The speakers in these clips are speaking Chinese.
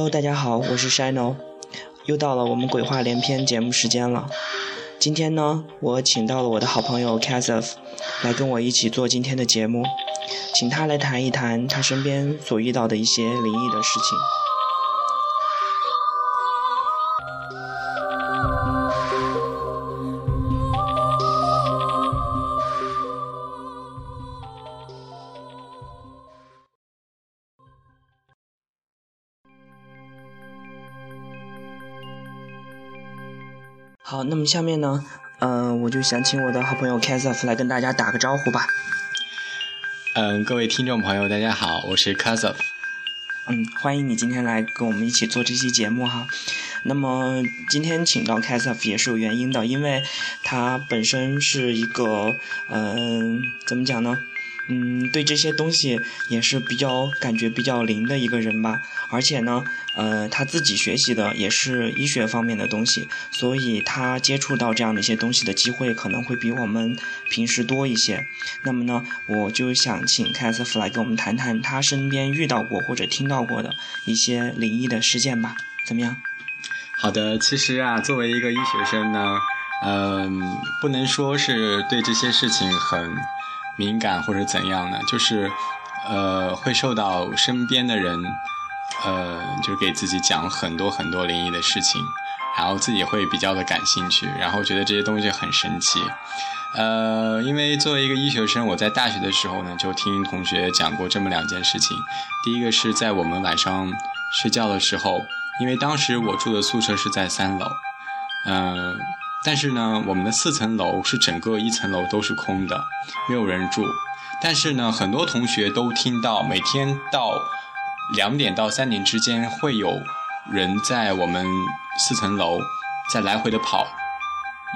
Hello，大家好，我是 Shino，又到了我们鬼话连篇节目时间了。今天呢，我请到了我的好朋友 k a s e f 来跟我一起做今天的节目，请他来谈一谈他身边所遇到的一些灵异的事情。好，那么下面呢，嗯，我就想请我的好朋友 k a s e f 来跟大家打个招呼吧。嗯，各位听众朋友，大家好，我是 k a s e f 嗯，欢迎你今天来跟我们一起做这期节目哈。那么今天请到 k a s e f 也是有原因的，因为他本身是一个，嗯，怎么讲呢？嗯，对这些东西也是比较感觉比较灵的一个人吧，而且呢，呃，他自己学习的也是医学方面的东西，所以他接触到这样的一些东西的机会可能会比我们平时多一些。那么呢，我就想请凯瑟夫来跟我们谈谈他身边遇到过或者听到过的一些灵异的事件吧，怎么样？好的，其实啊，作为一个医学生呢，嗯，不能说是对这些事情很。敏感或者怎样呢？就是，呃，会受到身边的人，呃，就是给自己讲很多很多灵异的事情，然后自己会比较的感兴趣，然后觉得这些东西很神奇。呃，因为作为一个医学生，我在大学的时候呢，就听同学讲过这么两件事情。第一个是在我们晚上睡觉的时候，因为当时我住的宿舍是在三楼，嗯。但是呢，我们的四层楼是整个一层楼都是空的，没有人住。但是呢，很多同学都听到每天到两点到三点之间会有人在我们四层楼在来回的跑，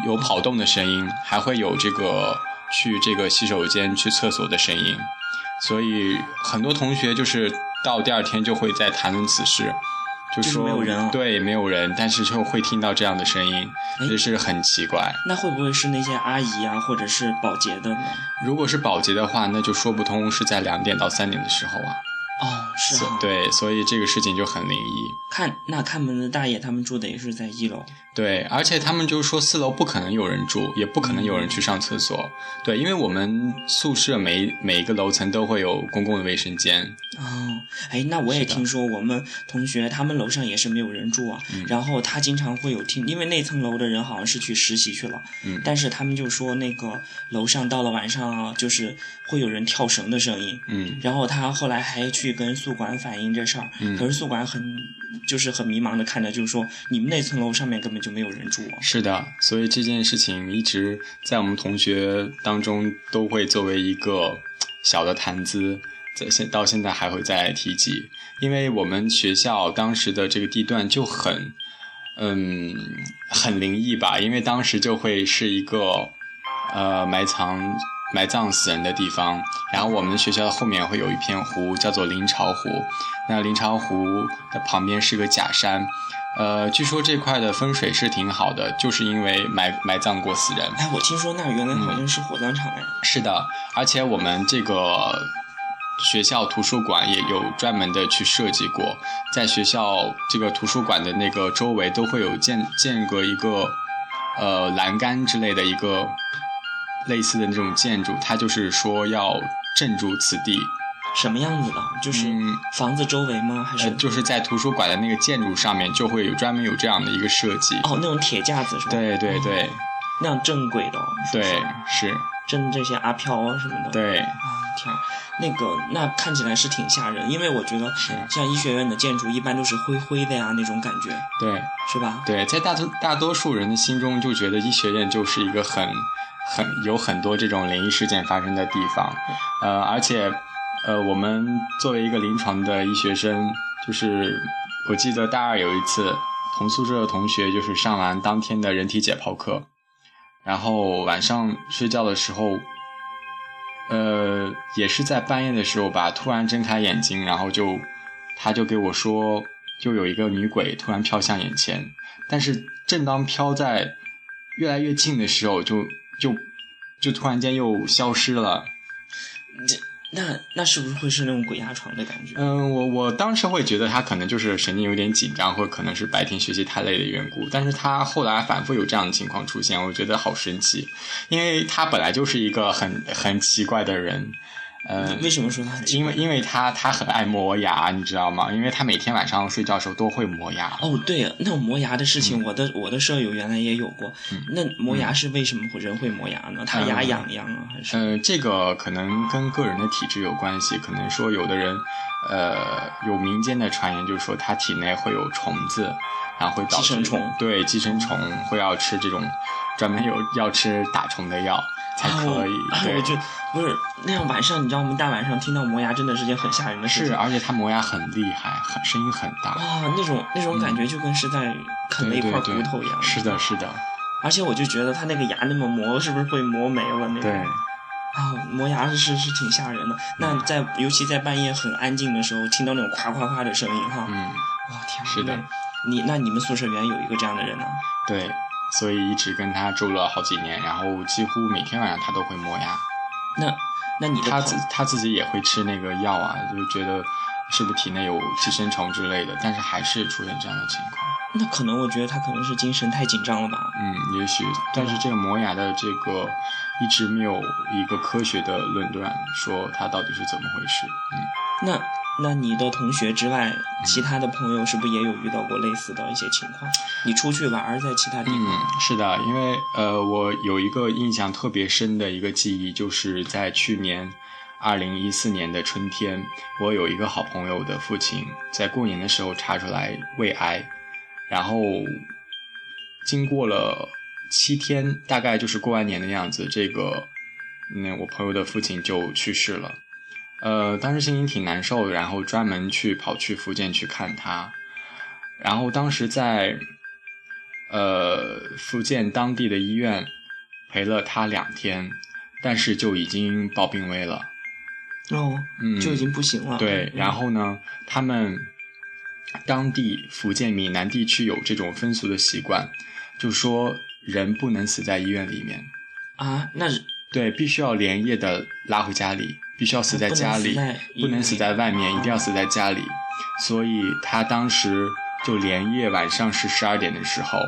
有跑动的声音，还会有这个去这个洗手间去厕所的声音。所以很多同学就是到第二天就会在谈论此事。就说没有人，对，没有人，但是就会听到这样的声音，就是很奇怪。那会不会是那些阿姨啊，或者是保洁的呢？如果是保洁的话，那就说不通是在两点到三点的时候啊。哦，是啊，对，所以这个事情就很灵异。看那看门的大爷，他们住的也是在一楼。对，而且他们就是说四楼不可能有人住，也不可能有人去上厕所。对，因为我们宿舍每每一个楼层都会有公共的卫生间。哦，哎，那我也听说我们同学他们楼上也是没有人住啊。然后他经常会有听，因为那层楼的人好像是去实习去了。嗯。但是他们就说那个楼上到了晚上啊，就是会有人跳绳的声音。嗯。然后他后来还去跟宿管反映这事儿。嗯。可是宿管很。就是很迷茫的看着，就是说你们那层楼上面根本就没有人住。是的，所以这件事情一直在我们同学当中都会作为一个小的谈资，在现到现在还会再提及。因为我们学校当时的这个地段就很，嗯，很灵异吧。因为当时就会是一个呃埋藏。埋葬死人的地方，然后我们学校的后面会有一片湖，叫做临潮湖。那临潮湖的旁边是个假山，呃，据说这块的风水是挺好的，就是因为埋埋葬过死人。哎，我听说那原来好像是火葬场哎。是的，而且我们这个学校图书馆也有专门的去设计过，在学校这个图书馆的那个周围都会有建建个一个呃栏杆之类的一个。类似的那种建筑，它就是说要镇住此地。什么样子的？就是房子周围吗？还是就是在图书馆的那个建筑上面就会有专门有这样的一个设计。哦，那种铁架子是吧？对对对，那样正轨的。对，是镇这些阿飘啊什么的。对啊，天，那个那看起来是挺吓人，因为我觉得像医学院的建筑一般都是灰灰的呀那种感觉。对，是吧？对，在大多大多数人的心中就觉得医学院就是一个很。很有很多这种灵异事件发生的地方，呃，而且，呃，我们作为一个临床的医学生，就是我记得大二有一次，同宿舍的同学就是上完当天的人体解剖课，然后晚上睡觉的时候，呃，也是在半夜的时候吧，突然睁开眼睛，然后就，他就给我说，就有一个女鬼突然飘向眼前，但是正当飘在越来越近的时候，就。就就突然间又消失了，这那那是不是会是那种鬼压床的感觉？嗯，我我当时会觉得他可能就是神经有点紧张，或者可能是白天学习太累的缘故。但是他后来反复有这样的情况出现，我觉得好神奇，因为他本来就是一个很很奇怪的人。呃，为什么说他？因为因为他他很爱磨牙，你知道吗？因为他每天晚上睡觉的时候都会磨牙。哦，对，那磨牙的事情，我的我的舍友原来也有过。那磨牙是为什么人会磨牙呢？他牙痒痒啊，还是？呃，这个可能跟个人的体质有关系。可能说有的人，呃，有民间的传言，就是说他体内会有虫子，然后会导致寄生虫。对，寄生虫会要吃这种专门有要吃打虫的药。才可以，对，就不是那样。晚上你知道，我们大晚上听到磨牙，真的是件很吓人的事。是，而且他磨牙很厉害，很声音很大。啊，那种那种感觉就跟是在啃了一块骨头一样。是的，是的。而且我就觉得他那个牙那么磨，是不是会磨没了？那对。啊，磨牙是是是挺吓人的。那在尤其在半夜很安静的时候，听到那种夸夸夸的声音，哈。嗯。哇天！是的。你那你们宿舍原来有一个这样的人呢？对。所以一直跟他住了好几年，然后几乎每天晚上他都会磨牙。那那你他自他自己也会吃那个药啊，就是觉得是不是体内有寄生虫之类的，但是还是出现这样的情况。那可能我觉得他可能是精神太紧张了吧。嗯，也许。但是这个磨牙的这个一直没有一个科学的论断，说他到底是怎么回事。嗯，那。那你的同学之外，其他的朋友是不是也有遇到过类似的一些情况？你出去玩在其他地方？嗯，是的，因为呃，我有一个印象特别深的一个记忆，就是在去年二零一四年的春天，我有一个好朋友的父亲在过年的时候查出来胃癌，然后经过了七天，大概就是过完年的样子，这个那我朋友的父亲就去世了。呃，当时心情挺难受的，然后专门去跑去福建去看他，然后当时在呃福建当地的医院陪了他两天，但是就已经报病危了。哦，嗯，就已经不行了。对，然后呢，他们当地福建闽南地区有这种风俗的习惯，就说人不能死在医院里面。啊，那对，必须要连夜的拉回家里。必须要死在家里，不能死在外面，一定要死在家里。所以他当时就连夜晚上是十二点的时候，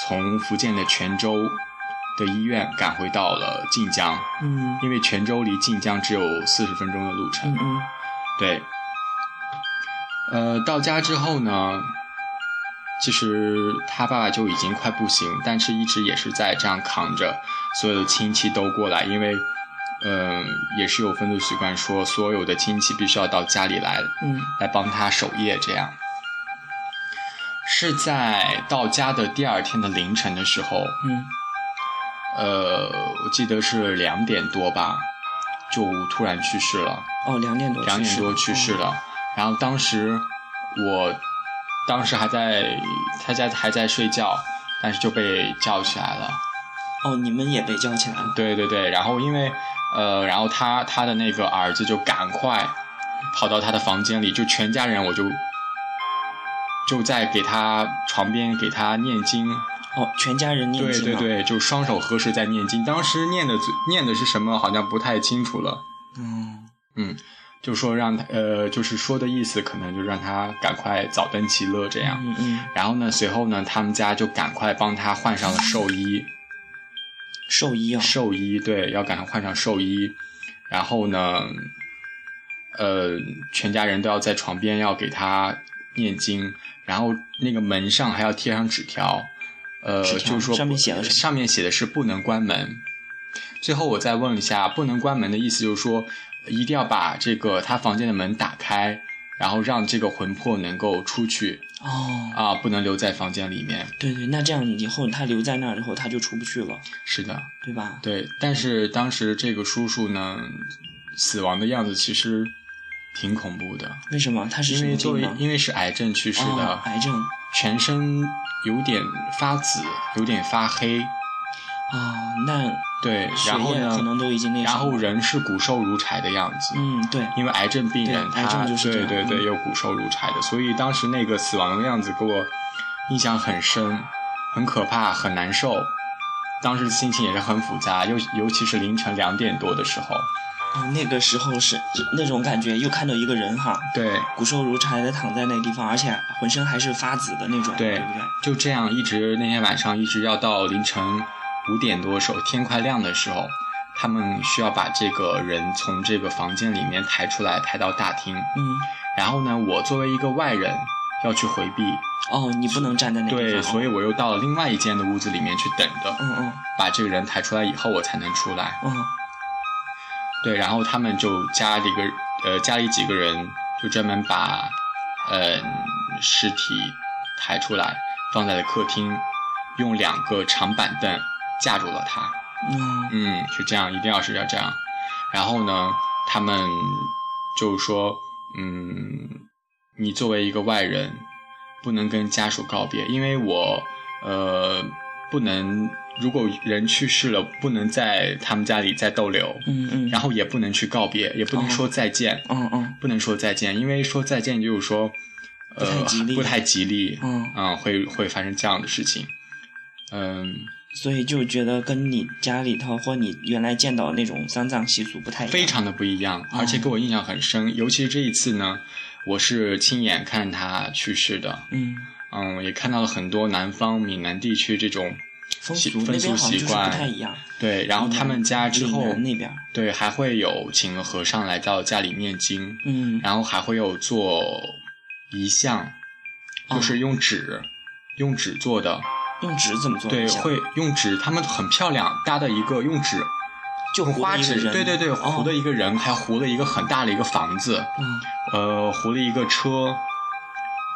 从福建的泉州的医院赶回到了晋江。嗯，因为泉州离晋江只有四十分钟的路程。嗯，对。呃，到家之后呢，其实他爸爸就已经快不行，但是一直也是在这样扛着，所有的亲戚都过来，因为。嗯，也是有风俗习惯，说所有的亲戚必须要到家里来，嗯，来帮他守夜。这样是在到家的第二天的凌晨的时候，嗯，呃，我记得是两点多吧，就突然去世了。哦，两点多，两点多去世了。然后当时我当时还在他家还在睡觉，但是就被叫起来了。哦，你们也被叫起来了？对对对，然后因为。呃，然后他他的那个儿子就赶快跑到他的房间里，就全家人我就就在给他床边给他念经。哦，全家人念经。对对对，就双手合十在念经。当时念的念的是什么，好像不太清楚了。嗯嗯，就说让他呃，就是说的意思，可能就让他赶快早登其乐这样。嗯嗯。然后呢，随后呢，他们家就赶快帮他换上了寿衣。寿衣啊，寿衣对，要赶快换上寿衣，然后呢，呃，全家人都要在床边要给他念经，然后那个门上还要贴上纸条，呃，就是说上面写的上面写的是不能关门。最后我再问一下，不能关门的意思就是说，一定要把这个他房间的门打开。然后让这个魂魄能够出去哦啊，不能留在房间里面。对对，那这样以后他留在那儿之后，他就出不去了。是的，对吧？对，但是当时这个叔叔呢，死亡的样子其实挺恐怖的。为什么？他是因为作为因为是癌症去世的，癌症，全身有点发紫，有点发黑。啊，那对，然后呢？可能都已经那然后人是骨瘦如柴的样子。嗯，对，因为癌症病人，癌症就是对对对，又骨瘦如柴的，所以当时那个死亡的样子给我印象很深，很可怕，很难受。当时心情也是很复杂，尤尤其是凌晨两点多的时候。哦，那个时候是那种感觉，又看到一个人哈，对骨瘦如柴的躺在那个地方，而且浑身还是发紫的那种，对对不对？就这样一直那天晚上一直要到凌晨五点多时候，天快亮的时候，他们需要把这个人从这个房间里面抬出来，抬到大厅。嗯，然后呢，我作为一个外人要去回避，哦，你不能站在那个地对，所以我又到了另外一间的屋子里面去等着，嗯嗯把这个人抬出来以后，我才能出来。嗯对，然后他们就加了一个呃，家里几个人就专门把呃尸体抬出来，放在了客厅，用两个长板凳架住了他。嗯。嗯，是这样，一定要是要这样。然后呢，他们就说，嗯，你作为一个外人，不能跟家属告别，因为我呃不能，如果人去世了，不能在他们家里再逗留，嗯嗯，然后也不能去告别，也不能说再见，嗯嗯不能说再见，因为说再见就是说，呃，不太吉利。不太吉利，嗯。嗯，会会发生这样的事情，嗯。所以就觉得跟你家里头或你原来见到的那种丧葬习俗不太一样，非常的不一样，而且给我印象很深。尤其是这一次呢，我是亲眼看他去世的，嗯，嗯，也看到了很多南方闽南地区这种风俗风俗习惯不太一样。对。然后他们家之后对还会有请和尚来到家里念经，嗯然后还会有做遗像，哦就是用纸、用纸做的，用纸怎么做？对，会用纸，他们很漂亮，搭的一个用纸。就糊用花纸，对对对，哦糊的一个人，还糊了一个很大的一个房子，嗯呃，糊了一个车，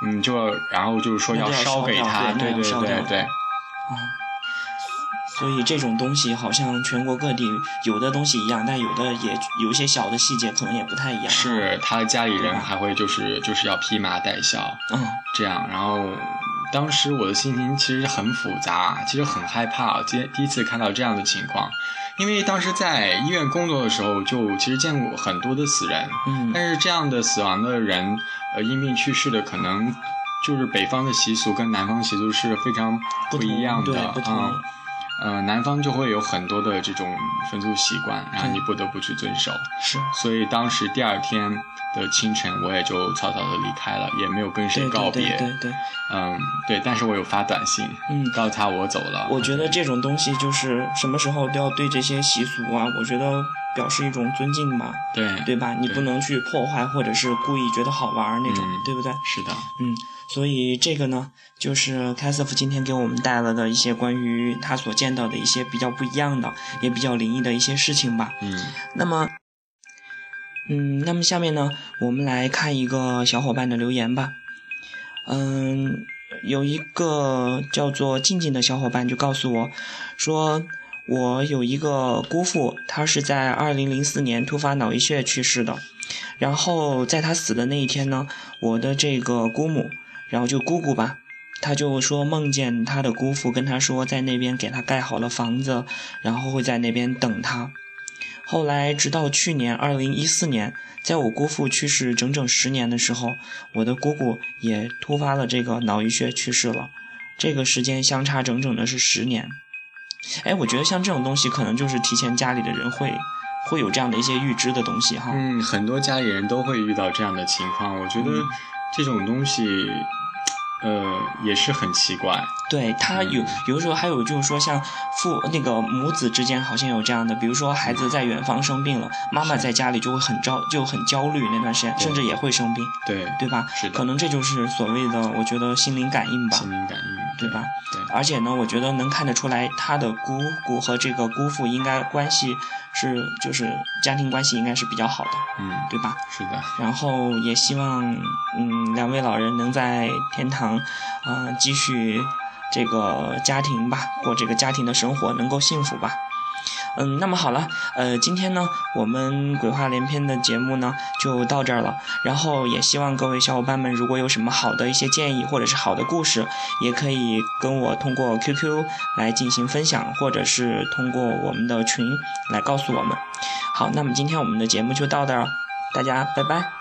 嗯，就然后就是说要烧给他，对那对对对。所以这种东西好像全国各地有的东西一样，但有的也有一些小的细节可能也不太一样。是他的家里人还会就是就是要披麻戴孝嗯这样，然后当时我的心情其实很复杂，其实很害怕，今天第一次看到这样的情况，因为当时在医院工作的时候，就其实见过很多的死人，嗯但是这样的死亡的人，呃，因病去世的可能就是北方的习俗跟南方习俗是非常不一样的对不同啊。呃，南方就会有很多的这种风俗习惯，然后你不得不去遵守。是所以当时第二天的清晨，我也就草草的离开了，也没有跟谁告别。对对对对，嗯，对，但是我有发短信，嗯。告诉他我走了。我觉得这种东西就是什么时候都要对这些习俗啊，我觉得表示一种尊敬嘛，对对吧？你不能去破坏或者是故意觉得好玩那种，嗯对不对？是的，嗯，所以这个呢，就是凯瑟夫今天给我们带来的一些关于他所见到的一些比较不一样的，也比较灵异的一些事情吧。嗯那么，嗯，那么下面呢，我们来看一个小伙伴的留言吧。嗯，有一个叫做静静的小伙伴就告诉我，说我有一个姑父，他是在二零零四年突发脑溢血去世的。然后在他死的那一天呢，我的这个姑母，然后就姑姑吧，他就说梦见他的姑父跟他说，在那边给他盖好了房子，然后会在那边等他。后来直到去年二零一四年，在我姑父去世整整十年的时候，我的姑姑也突发了这个脑溢血去世了。这个时间相差整整的是十年。哎，我觉得像这种东西，可能就是提前家里的人会会有这样的一些预知的东西哈。嗯，很多家里人都会遇到这样的情况。我觉得嗯这种东西，呃，也是很奇怪。对他有有的时候还有就是说像父那个母子之间好像有这样的，比如说孩子在远方生病了，妈妈在家里就会很焦就很焦虑那段时间，甚至也会生病，对，对吧？是的可能这就是所谓的我觉得心灵感应吧心，灵感应，对吧？对，而且呢，我觉得能看得出来，他的姑姑和这个姑父应该关系是就是家庭关系应该是比较好的，嗯，对吧？是的，然后也希望，嗯，两位老人能在天堂，啊、继续这个家庭吧，过这个家庭的生活，能够幸福吧。嗯，那么好了，呃，今天呢，我们鬼话连篇的节目呢就到这儿了。然后也希望各位小伙伴们，如果有什么好的一些建议或者是好的故事，也可以跟我通过 QQ 来进行分享，或者是通过我们的群来告诉我们。好，那么今天我们的节目就到这儿了，大家拜拜。